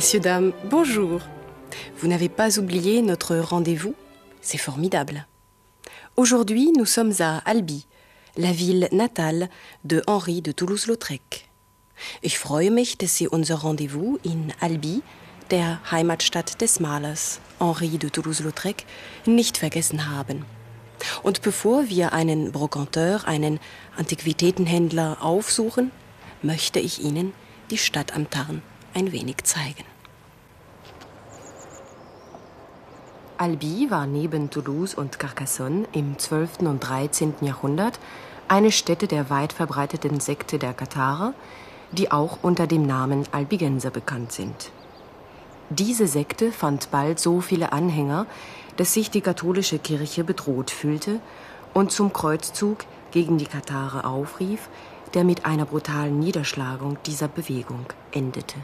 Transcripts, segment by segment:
Messieurs, dames, bonjour. Vous n'avez pas oublié notre rendez-vous C'est formidable. Aujourd'hui, nous sommes à Albi, la ville natale de Henri de Toulouse-Lautrec. Ich freue mich, dass Sie unser Rendezvous in Albi, der Heimatstadt des Malers Henri de Toulouse-Lautrec, nicht vergessen haben. Und bevor wir einen Brocanteur, einen Antiquitätenhändler aufsuchen, möchte ich Ihnen die Stadt am Tarn ein wenig zeigen. Albi war neben Toulouse und Carcassonne im 12. und 13. Jahrhundert eine Stätte der weit verbreiteten Sekte der Katharer, die auch unter dem Namen Albigenser bekannt sind. Diese Sekte fand bald so viele Anhänger, dass sich die katholische Kirche bedroht fühlte und zum Kreuzzug gegen die Katharer aufrief, der mit einer brutalen Niederschlagung dieser Bewegung endete.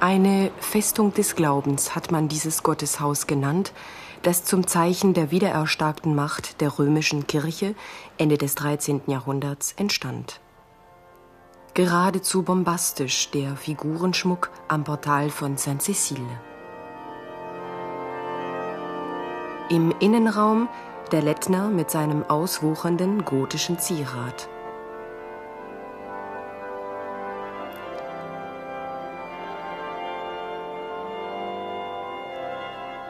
Eine Festung des Glaubens hat man dieses Gotteshaus genannt, das zum Zeichen der wiedererstarkten Macht der römischen Kirche Ende des 13. Jahrhunderts entstand. Geradezu bombastisch der Figurenschmuck am Portal von Saint-Cécile. Im Innenraum der Lettner mit seinem auswuchernden gotischen Zierat.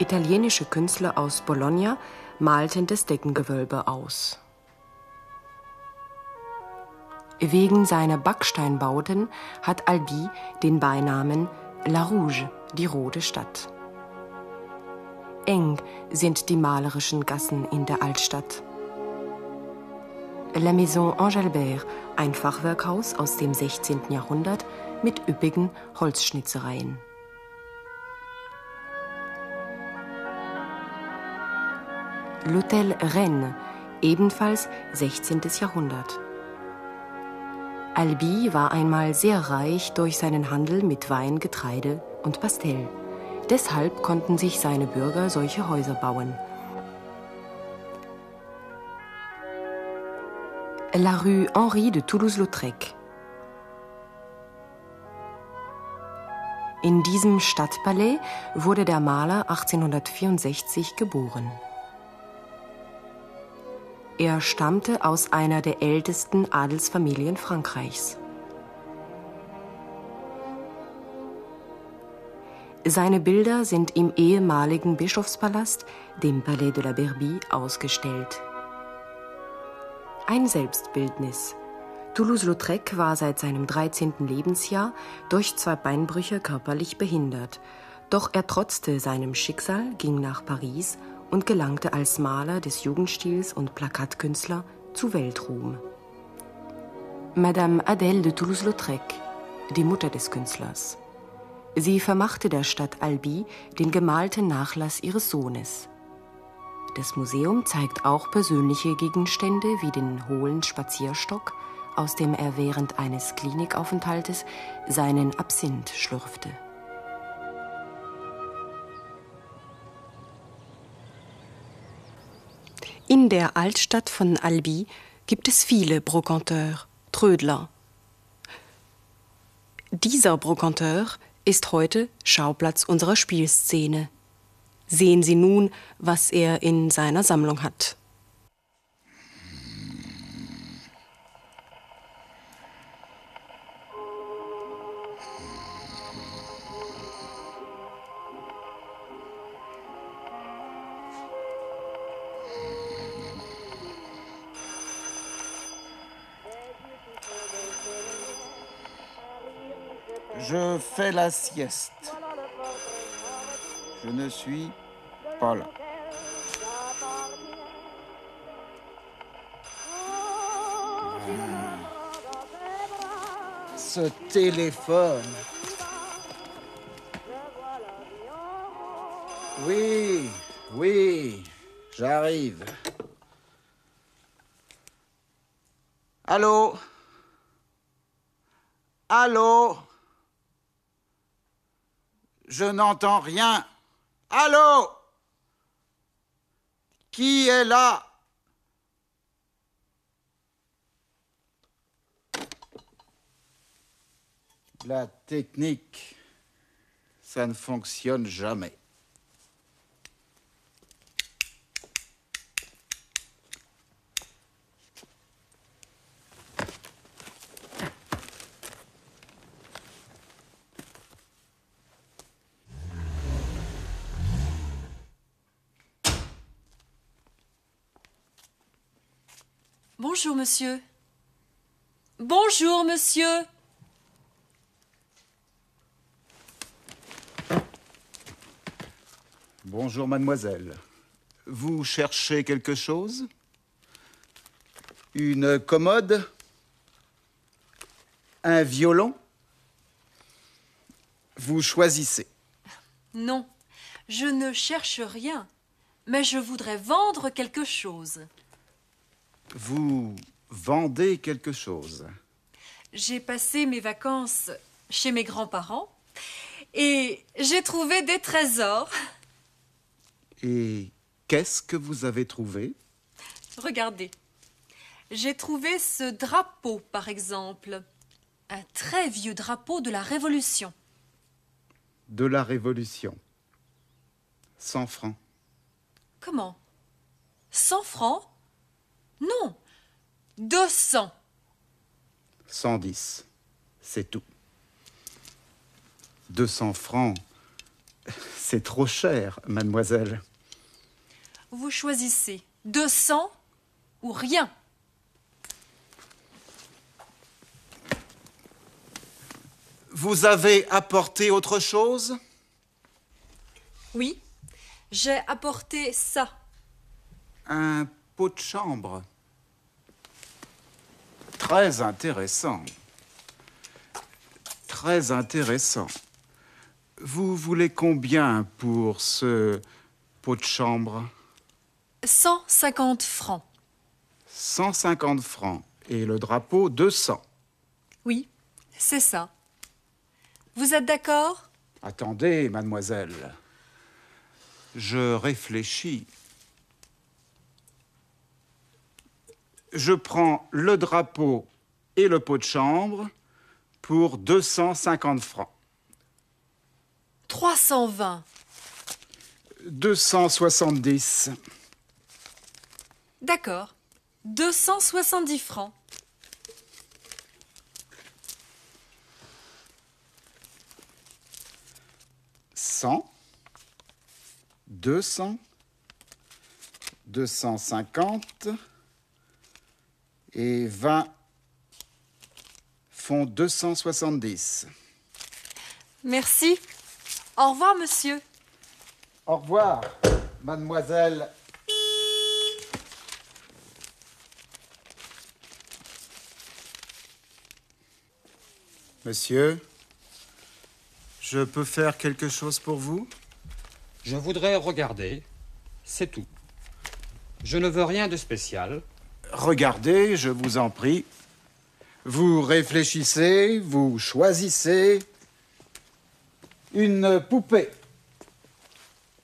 Italienische Künstler aus Bologna malten das Deckengewölbe aus. Wegen seiner Backsteinbauten hat Albi den Beinamen La Rouge, die rote Stadt. Eng sind die malerischen Gassen in der Altstadt. La Maison Engelbert, ein Fachwerkhaus aus dem 16. Jahrhundert mit üppigen Holzschnitzereien. L'Hôtel Rennes, ebenfalls 16. Jahrhundert. Albi war einmal sehr reich durch seinen Handel mit Wein, Getreide und Pastell. Deshalb konnten sich seine Bürger solche Häuser bauen. La rue Henri de Toulouse-Lautrec. In diesem Stadtpalais wurde der Maler 1864 geboren. Er stammte aus einer der ältesten Adelsfamilien Frankreichs. Seine Bilder sind im ehemaligen Bischofspalast, dem Palais de la Berbie, ausgestellt. Ein Selbstbildnis. Toulouse-Lautrec war seit seinem 13. Lebensjahr durch zwei Beinbrüche körperlich behindert. Doch er trotzte seinem Schicksal, ging nach Paris und gelangte als Maler des Jugendstils und Plakatkünstler zu Weltruhm. Madame Adèle de Toulouse-Lautrec, die Mutter des Künstlers. Sie vermachte der Stadt Albi den gemalten Nachlass ihres Sohnes. Das Museum zeigt auch persönliche Gegenstände wie den hohlen Spazierstock, aus dem er während eines Klinikaufenthaltes seinen Absinth schlürfte. In der Altstadt von Albi gibt es viele Brocanteurs, Trödler. Dieser Brocanteur ist heute Schauplatz unserer Spielszene. Sehen Sie nun, was er in seiner Sammlung hat. Je fais la sieste. Je ne suis pas là. Ce téléphone. Oui, oui, j'arrive. Allô? Je n'entends rien. Allô? Qui est là? La technique, ça ne fonctionne jamais. Bonjour, monsieur. Bonjour, monsieur. Bonjour, mademoiselle. Vous cherchez quelque chose? Une commode? Un violon? Vous choisissez. Non, je ne cherche rien, mais je voudrais vendre quelque chose. Vous vendez quelque chose J'ai passé mes vacances chez mes grands-parents et j'ai trouvé des trésors. Et qu'est-ce que vous avez trouvé? Regardez. J'ai trouvé ce drapeau, par exemple. Un très vieux drapeau de la Révolution. De la Révolution. 100 francs. Comment? 100 francs? Non 200 110. C'est tout. 200 francs. C'est trop cher, mademoiselle. Vous choisissez 200 ou rien. Vous avez apporté autre chose? Oui, j'ai apporté ça. Un pot de chambre. Très intéressant. Très intéressant. Vous voulez combien pour ce pot de chambre? 150 francs. 150 francs. Et le drapeau, 200. Oui, c'est ça. Vous êtes d'accord? Attendez, mademoiselle. Je réfléchis. Je prends le drapeau et le pot de chambre pour 250 francs. 320. 270. D'accord. 270 francs. Cent. Deux cents. Deux cent cinquante. Et vingt font deux cent soixante-dix. Merci. Au revoir, monsieur. Au revoir, mademoiselle. Monsieur, je peux faire quelque chose pour vous? Je voudrais regarder, c'est tout. Je ne veux rien de spécial. Regardez, je vous en prie. Vous réfléchissez, vous choisissez. Une poupée.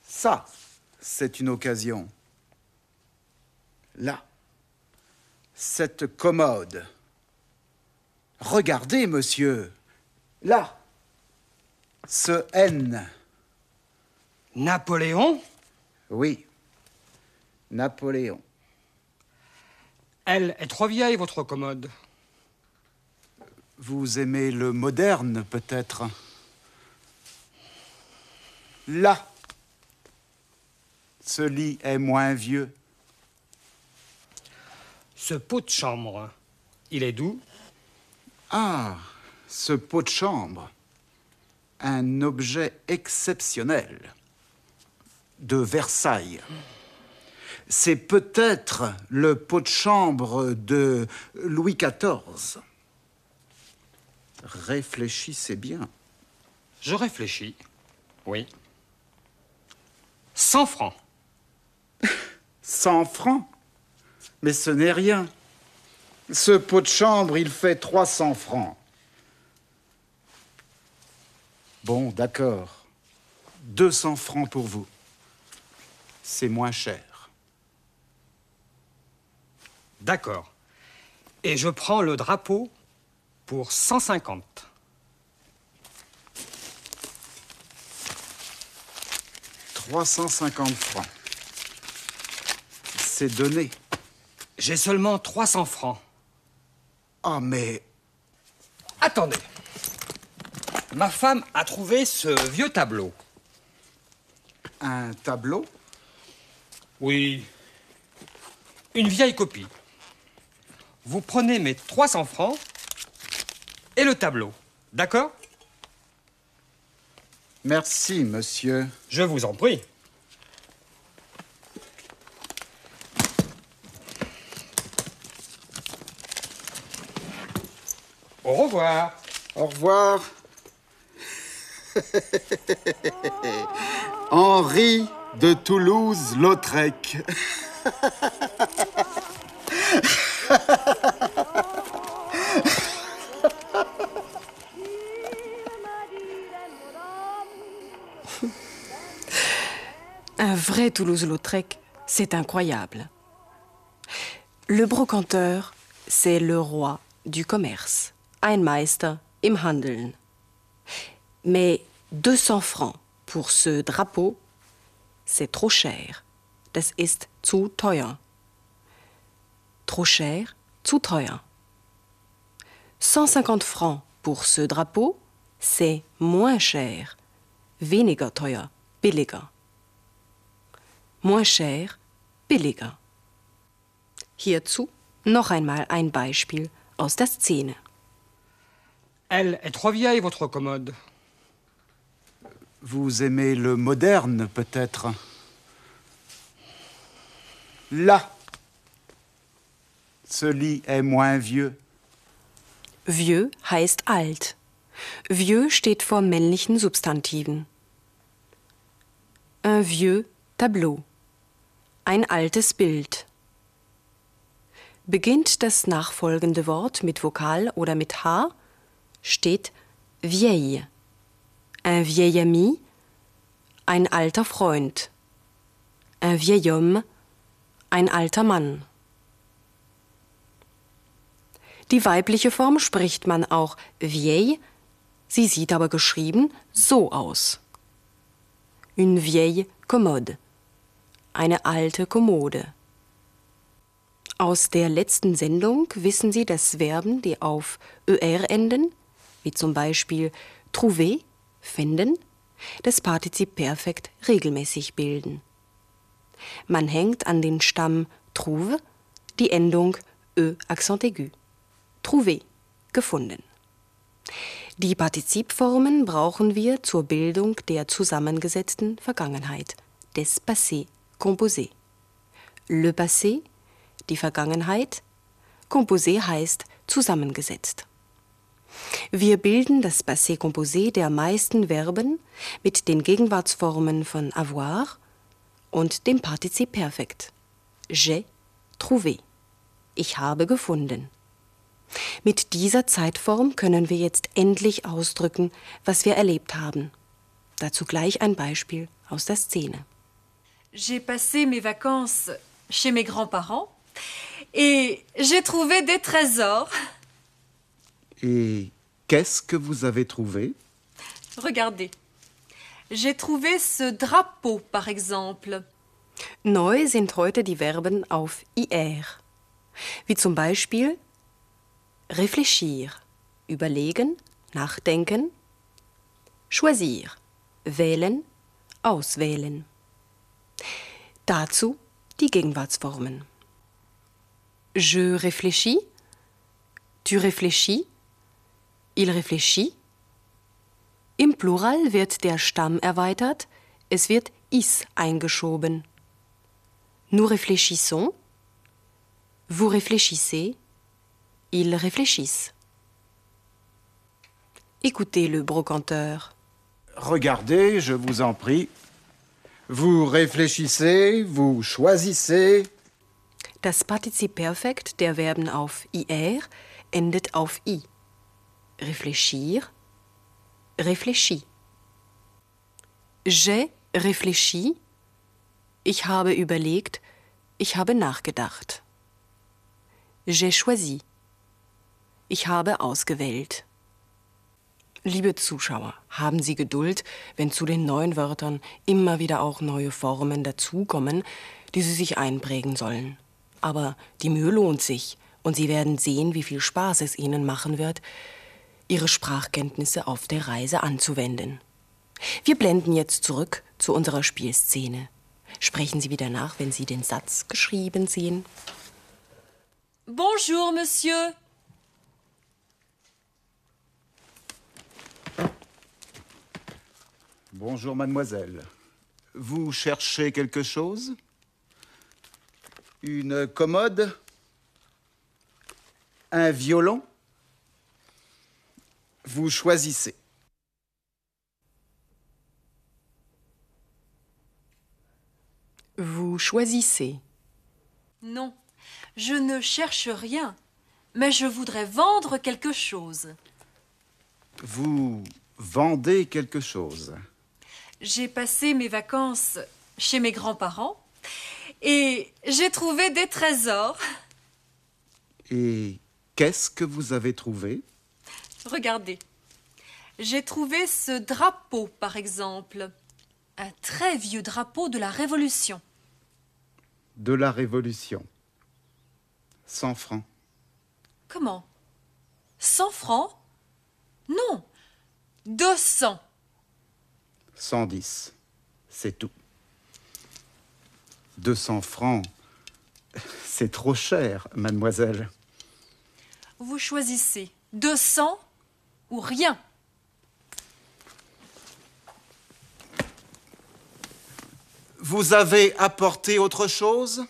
Ça, c'est une occasion. Là, cette commode. Regardez, monsieur. Là, ce N. Napoléon? Oui, Napoléon. Elle est trop vieille, votre commode. Vous aimez le moderne, peut-être Là, ce lit est moins vieux. Ce pot de chambre, il est doux Ah, ce pot de chambre. Un objet exceptionnel. De Versailles. C'est peut-être le pot de chambre de Louis XIV. Réfléchissez bien. Je réfléchis. Oui. 100 francs. 100 francs? Mais ce n'est rien. Ce pot de chambre, il fait 300 francs. Bon, d'accord. 200 francs pour vous. C'est moins cher. D'accord. Et je prends le drapeau pour 150. « 350 francs. C'est donné. J'ai seulement 300 francs. Ah, mais... Attendez. Ma femme a trouvé ce vieux tableau. Un tableau? Oui. Une vieille copie. Vous prenez mes 300 francs et le tableau. D'accord? Merci, monsieur. Je vous en prie. Au revoir. Au revoir. Henri de Toulouse-Lautrec. vrai Toulouse-Lautrec, c'est incroyable. Le brocanteur, c'est le roi du commerce, ein Meister im Handeln. Mais 200 francs pour ce drapeau, c'est trop cher. Das ist zu teuer. Trop cher, zu teuer. 150 francs pour ce drapeau, c'est moins cher. Weniger teuer, billiger. Moins cher, billiger. Hierzu noch einmal ein Beispiel aus der Szene. Elle est trop vieille, votre commode. Vous aimez le moderne, peut-être Là. Ce lit est moins vieux. Vieux heißt alt. Vieux steht vor männlichen Substantiven. Un vieux tableau. Ein altes Bild. Beginnt das nachfolgende Wort mit Vokal oder mit H, steht vieille. Un vieil ami, ein alter Freund. Un vieil homme, ein alter Mann. Die weibliche Form spricht man auch vieille, sie sieht aber geschrieben so aus. Une vieille commode, eine alte Kommode. Aus der letzten Sendung wissen Sie, dass Verben, die auf er enden, wie zum Beispiel trouver, finden, das Partizip Perfekt regelmäßig bilden. Man hängt an den Stamm trouve die Endung ö accent aigu. Trouver, gefunden. Die Partizipformen brauchen wir zur Bildung der zusammengesetzten Vergangenheit, des Passé composé. Le Passé, die Vergangenheit, composé heißt zusammengesetzt. Wir bilden das Passé composé der meisten Verben mit den Gegenwartsformen von avoir und dem Partizip Perfekt. J'ai trouvé. Ich habe gefunden. Mit dieser Zeitform können wir jetzt endlich ausdrücken, was wir erlebt haben. Dazu gleich ein Beispiel aus der Szene. J'ai passé mes vacances chez mes grands-parents et j'ai trouvé des trésors. Et qu'est-ce que vous avez trouvé? Regardez. J'ai trouvé ce drapeau, par exemple. Neu sind heute die Verben auf IR, wie zum Beispiel réfléchir, überlegen, nachdenken, choisir, wählen, auswählen. Dazu die Gegenwartsformen. Je réfléchis, tu réfléchis, il réfléchit. Im Plural wird der Stamm erweitert, es wird is eingeschoben. Nous réfléchissons, vous réfléchissez, ils réfléchissent. Écoutez le brocanteur. Regardez, je vous en prie. Vous réfléchissez, vous choisissez. Das Partizip Perfekt der Verben auf IR endet auf I. Réfléchir, réfléchis. J'ai réfléchi, ich habe überlegt, ich habe nachgedacht. J'ai choisi, ich habe ausgewählt. Liebe Zuschauer, haben Sie Geduld, wenn zu den neuen Wörtern immer wieder auch neue Formen dazukommen, die Sie sich einprägen sollen. Aber die Mühe lohnt sich und Sie werden sehen, wie viel Spaß es Ihnen machen wird, Ihre Sprachkenntnisse auf der Reise anzuwenden. Wir blenden jetzt zurück zu unserer Spielszene. Sprechen Sie wieder nach, wenn Sie den Satz geschrieben sehen. Bonjour, Monsieur. Bonjour, mademoiselle. Vous cherchez quelque chose? Une commode? Un violon? Vous choisissez. Vous choisissez. Non, je ne cherche rien, mais je voudrais vendre quelque chose. Vous vendez quelque chose. J'ai passé mes vacances chez mes grands-parents et j'ai trouvé des trésors. Et qu'est-ce que vous avez trouvé? Regardez. J'ai trouvé ce drapeau, par exemple. Un très vieux drapeau de la Révolution. De la Révolution. 100 francs. Comment? 100 francs? Non 200 110. C'est tout. 200 francs. C'est trop cher, mademoiselle. Vous choisissez 200 ou rien. Vous avez apporté autre chose?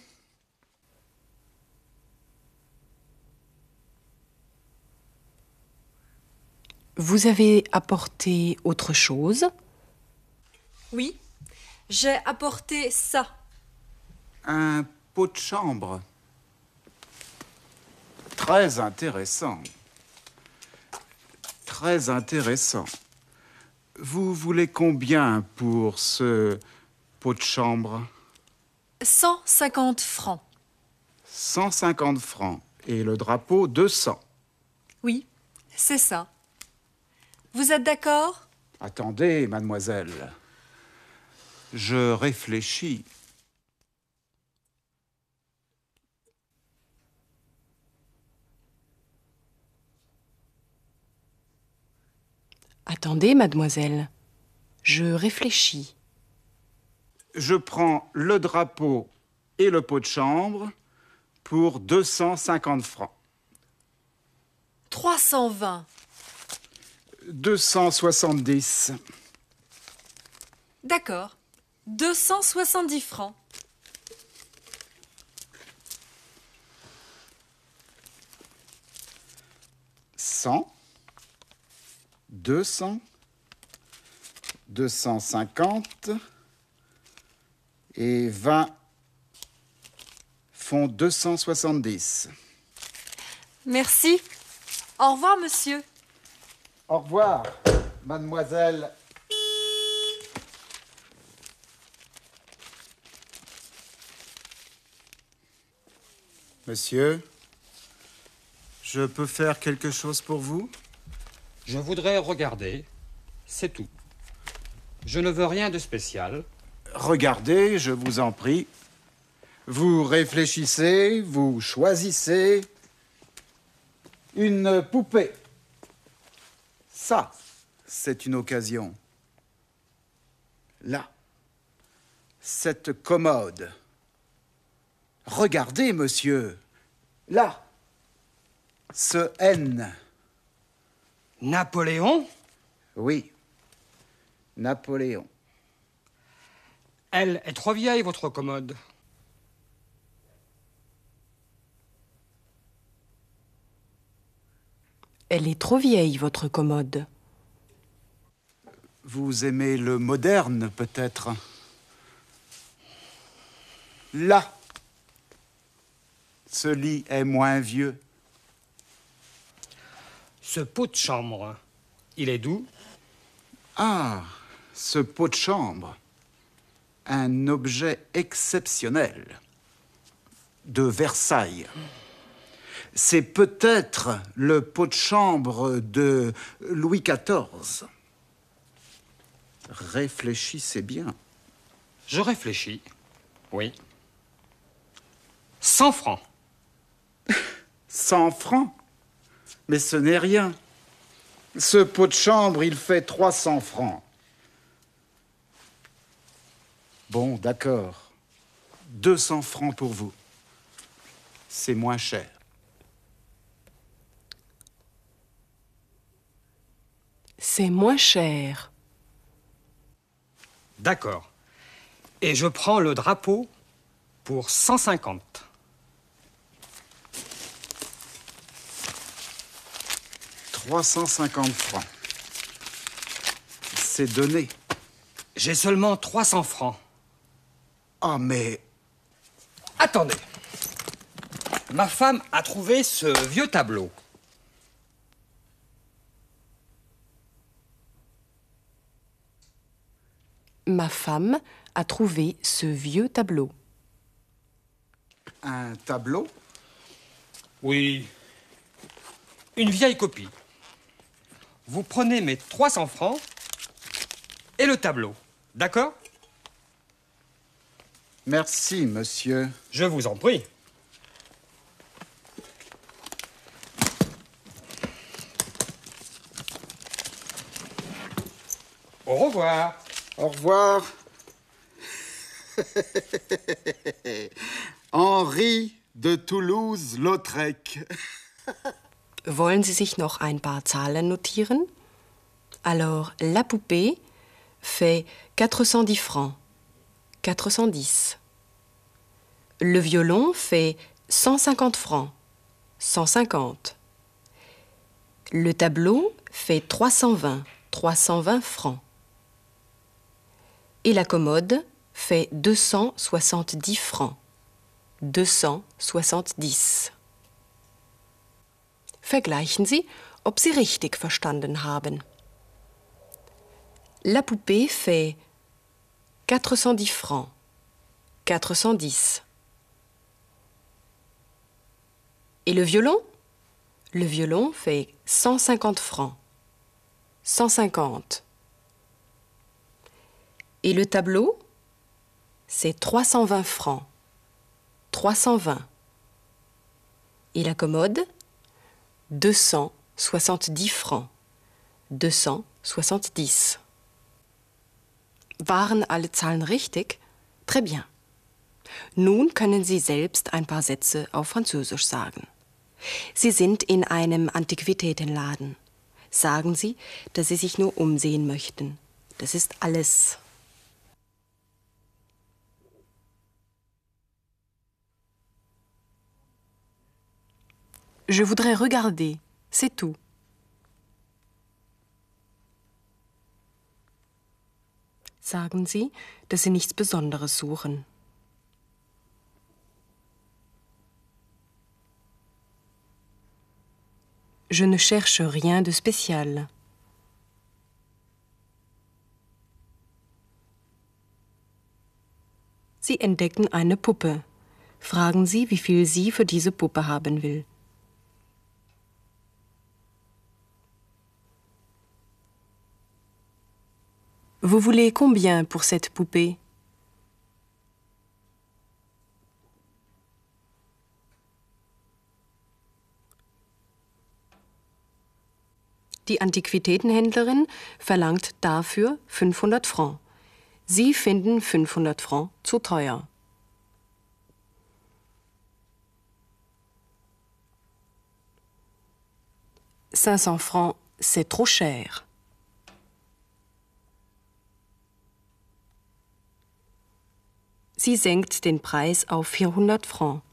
Vous avez apporté autre chose? Oui, j'ai apporté ça. Un pot de chambre. Très intéressant. Très intéressant. Vous voulez combien pour ce pot de chambre? 150 francs. 150 francs. Et le drapeau, 200. Oui, c'est ça. Vous êtes d'accord? Attendez, mademoiselle. Je réfléchis. Attendez, mademoiselle. Je réfléchis. Je prends le drapeau et le pot de chambre pour 250 francs. 320. 270. D'accord. 270 francs. Cent. Deux cents. Deux cent cinquante. Et vingt font deux cent soixante-dix. Merci. Au revoir, monsieur. Au revoir, mademoiselle. Monsieur, je peux faire quelque chose pour vous? Je voudrais regarder, c'est tout. Je ne veux rien de spécial. Regardez, je vous en prie. Vous réfléchissez, vous choisissez. Une poupée. Ça, c'est une occasion. Là, cette commode. Regardez, monsieur. Là, ce N. Napoléon? Oui, Napoléon. Elle est trop vieille, votre commode. Elle est trop vieille, votre commode. Vous aimez le moderne, peut-être Là, ce lit est moins vieux. Ce pot de chambre, il est doux. Ah, ce pot de chambre. Un objet exceptionnel. De Versailles. c'est peut-être le pot de chambre de Louis XIV. Réfléchissez bien. Je réfléchis. Oui. 100 francs. 100 francs Mais ce n'est rien. Ce pot de chambre, il fait 300 francs. Bon, d'accord. 200 francs pour vous. C'est moins cher. C'est moins cher. D'accord. Et je prends le drapeau pour 150. « 350 francs. C'est donné. J'ai seulement 300 francs. Ah, mais Attendez. Ma femme a trouvé ce vieux tableau. Ma femme a trouvé ce vieux tableau. un tableau? Oui. Une vieille copie. Vous prenez mes 300 francs et le tableau. D'accord? Merci, monsieur. Je vous en prie. Au revoir. Au revoir. Henri de Toulouse-Lautrec. Wollen Sie sich noch ein paar Zahlen notieren? Alors, la poupée fait 410 francs. 410. Le violon fait 150 francs. 150. Le tableau fait 320. 320 francs. Et la commode fait 270 francs. 270. Vergleichen Sie, ob Sie richtig verstanden haben. La poupée fait 410 francs. 410. Et le violon? Le violon fait 150 francs. 150. Et le tableau? C'est 320 francs. 320. Et la commode? 270 francs. 270. Waren alle Zahlen richtig? Très bien. Nun können Sie selbst ein paar Sätze auf Französisch sagen. Sie sind in einem Antiquitätenladen. Sagen Sie, dass Sie sich nur umsehen möchten. Das ist alles. Je voudrais regarder, c'est tout. Sagen Sie, dass Sie nichts Besonderes suchen. Je ne cherche rien de spécial. Sie entdecken eine Puppe. Fragen Sie, wie viel sie für diese Puppe haben will. Vous voulez combien pour cette poupée? Die Antiquitätenhändlerin verlangt dafür 500 Francs. Sie finden 500 Francs zu teuer. « 500 francs, c'est trop cher. Sie senkt den Preis auf 400 Francs.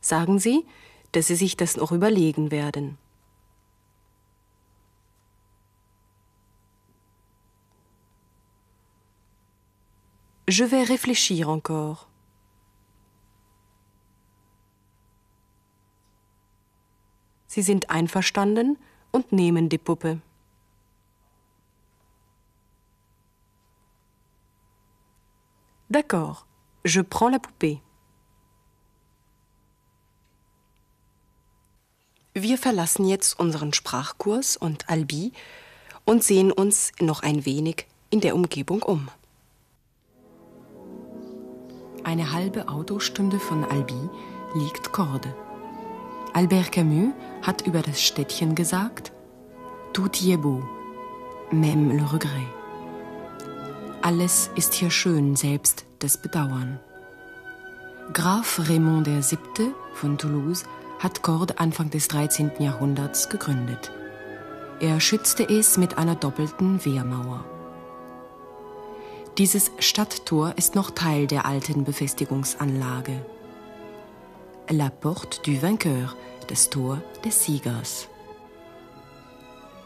Sagen Sie, dass Sie sich das noch überlegen werden. Je vais réfléchir encore. Sie sind einverstanden und nehmen die Puppe. D'accord, je prends la poupée. Wir verlassen jetzt unseren Sprachkurs und Albi und sehen uns noch ein wenig in der Umgebung um. Eine halbe Autostunde von Albi liegt Corde. Albert Camus hat über das Städtchen gesagt, Tout y est beau, même le regret. Alles ist hier schön, selbst das Bedauern. Graf Raymond VII. von Toulouse hat Corde Anfang des 13. Jahrhunderts gegründet. Er schützte es mit einer doppelten Wehrmauer. Dieses Stadttor ist noch Teil der alten Befestigungsanlage. La Porte du Vainqueur, das Tor des Siegers.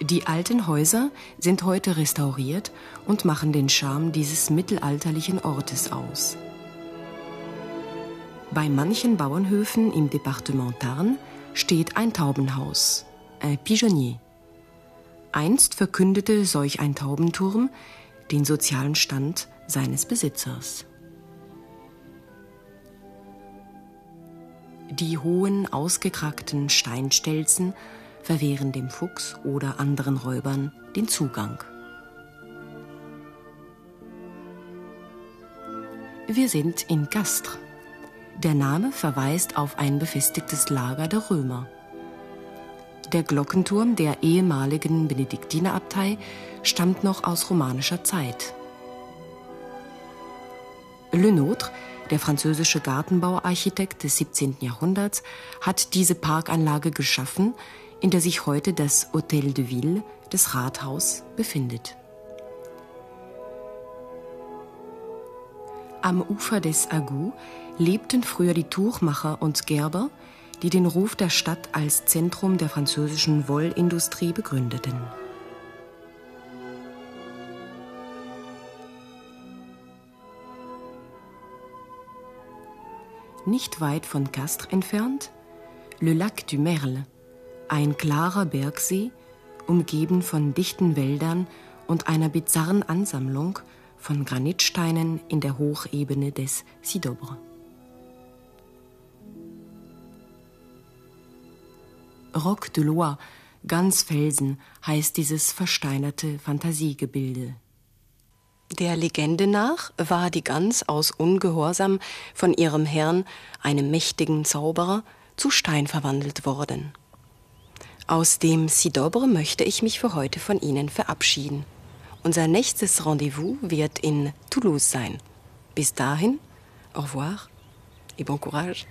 Die alten Häuser sind heute restauriert und machen den Charme dieses mittelalterlichen Ortes aus. Bei manchen Bauernhöfen im Departement Tarn steht ein Taubenhaus, ein Pigeonnier. Einst verkündete solch ein Taubenturm den sozialen Stand seines Besitzers. Die hohen, ausgekrackten Steinstelzen verwehren dem Fuchs oder anderen Räubern den Zugang. Wir sind in Castres. Der Name verweist auf ein befestigtes Lager der Römer. Der Glockenturm der ehemaligen Benediktinerabtei stammt noch aus romanischer Zeit. Le Nôtre, der französische Gartenbauarchitekt des 17. Jahrhunderts, hat diese Parkanlage geschaffen, in der sich heute das Hôtel de Ville, das Rathaus, befindet. Am Ufer des Agout lebten früher die Tuchmacher und Gerber, die den Ruf der Stadt als Zentrum der französischen Wollindustrie begründeten. Nicht weit von Castres entfernt, Le Lac du Merle, ein klarer Bergsee, umgeben von dichten Wäldern und einer bizarren Ansammlung von Granitsteinen in der Hochebene des Sidobre. Roc de Loire, ganz Felsen, heißt dieses versteinerte Fantasiegebilde. Der Legende nach war die Gans aus Ungehorsam von ihrem Herrn, einem mächtigen Zauberer, zu Stein verwandelt worden. Aus dem Sidobre möchte ich mich für heute von Ihnen verabschieden. Unser nächstes Rendezvous wird in Toulouse sein. Bis dahin, au revoir et bon courage.